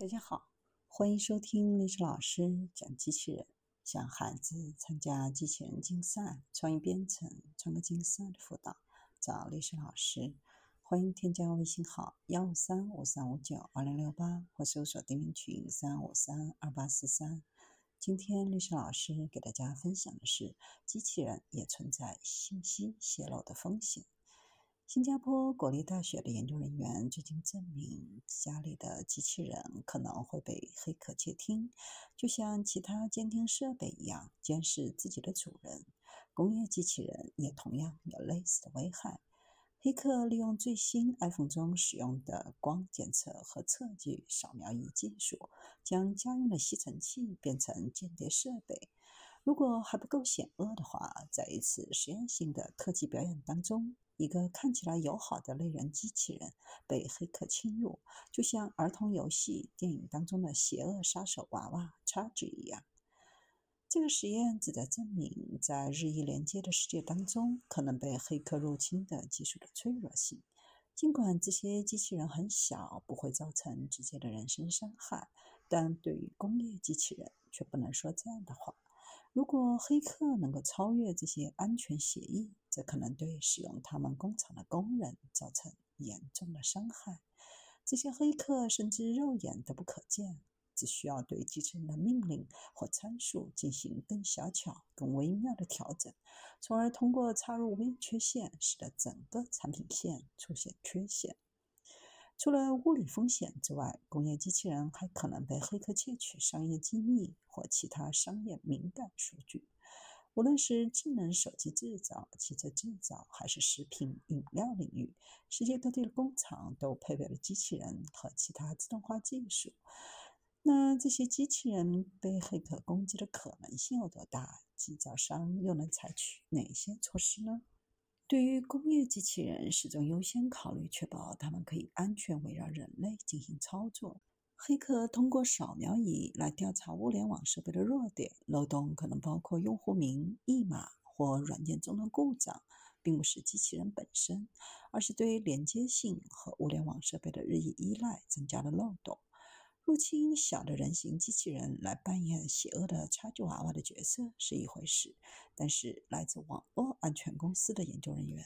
大家好，欢迎收听历史老师讲机器人。想孩子参加机器人竞赛、创意编程、创客竞赛的辅导，找历史老师。欢迎添加微信号幺五三五三五九二零六八，或搜索钉钉群三五三二八四三。今天历史老师给大家分享的是，机器人也存在信息泄露的风险。新加坡国立大学的研究人员最近证明，家里的机器人可能会被黑客窃听，就像其他监听设备一样监视自己的主人。工业机器人也同样有类似的危害。黑客利用最新 iPhone 中使用的光检测和测距扫描仪技术，将家用的吸尘器变成间谍设备。如果还不够险恶的话，在一次实验性的特技表演当中。一个看起来友好的类人机器人被黑客侵入，就像儿童游戏电影当中的邪恶杀手娃娃叉 G 一样。这个实验旨在证明，在日益连接的世界当中，可能被黑客入侵的技术的脆弱性。尽管这些机器人很小，不会造成直接的人身伤害，但对于工业机器人却不能说这样的话。如果黑客能够超越这些安全协议，这可能对使用他们工厂的工人造成严重的伤害。这些黑客甚至肉眼都不可见，只需要对机器人的命令或参数进行更小巧、更微妙的调整，从而通过插入微缺陷，使得整个产品线出现缺陷。除了物理风险之外，工业机器人还可能被黑客窃取商业机密或其他商业敏感数据。无论是智能手机制造、汽车制造，还是食品饮料领域，世界各地的工厂都配备了机器人和其他自动化技术。那这些机器人被黑客攻击的可能性有多大？制造商又能采取哪些措施呢？对于工业机器人，始终优先考虑确保它们可以安全围绕人类进行操作。黑客通过扫描仪来调查物联网设备的弱点，漏洞可能包括用户名、密码或软件中的故障，并不是机器人本身，而是对连接性和物联网设备的日益依赖增加了漏洞。入侵小的人形机器人来扮演邪恶的插具娃娃的角色是一回事，但是来自网络安全公司的研究人员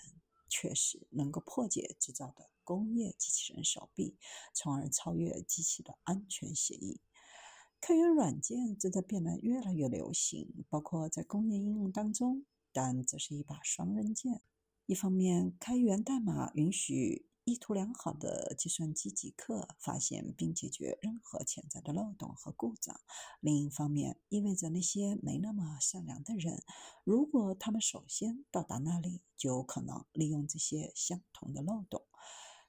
确实能够破解制造的工业机器人手臂，从而超越机器的安全协议。开源软件正在变得越来越流行，包括在工业应用当中，但这是一把双刃剑。一方面，开源代码允许。意图良好的计算机即刻发现并解决任何潜在的漏洞和故障。另一方面，意味着那些没那么善良的人，如果他们首先到达那里，就有可能利用这些相同的漏洞。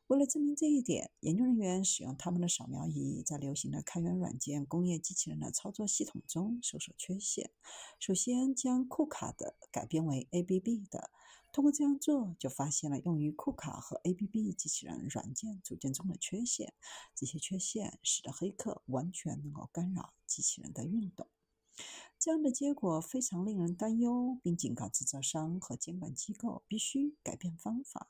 为了证明这一点，研究人员使用他们的扫描仪，在流行的开源软件工业机器人的操作系统中搜索缺陷。首先，将库卡的改编为 ABB 的。通过这样做，就发现了用于库卡和 ABB 机器人软件组件中的缺陷。这些缺陷使得黑客完全能够干扰机器人的运动。这样的结果非常令人担忧，并警告制造商和监管机构必须改变方法。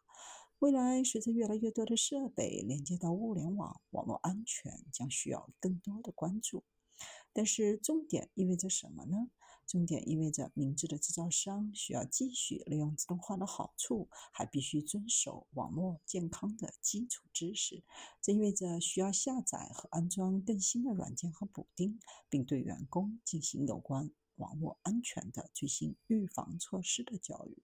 未来，随着越来越多的设备连接到物联网，网络安全将需要更多的关注。但是，重点意味着什么呢？重点意味着，明智的制造商需要继续利用自动化的好处，还必须遵守网络健康的基础知识。这意味着需要下载和安装更新的软件和补丁，并对员工进行有关网络安全的最新预防措施的教育。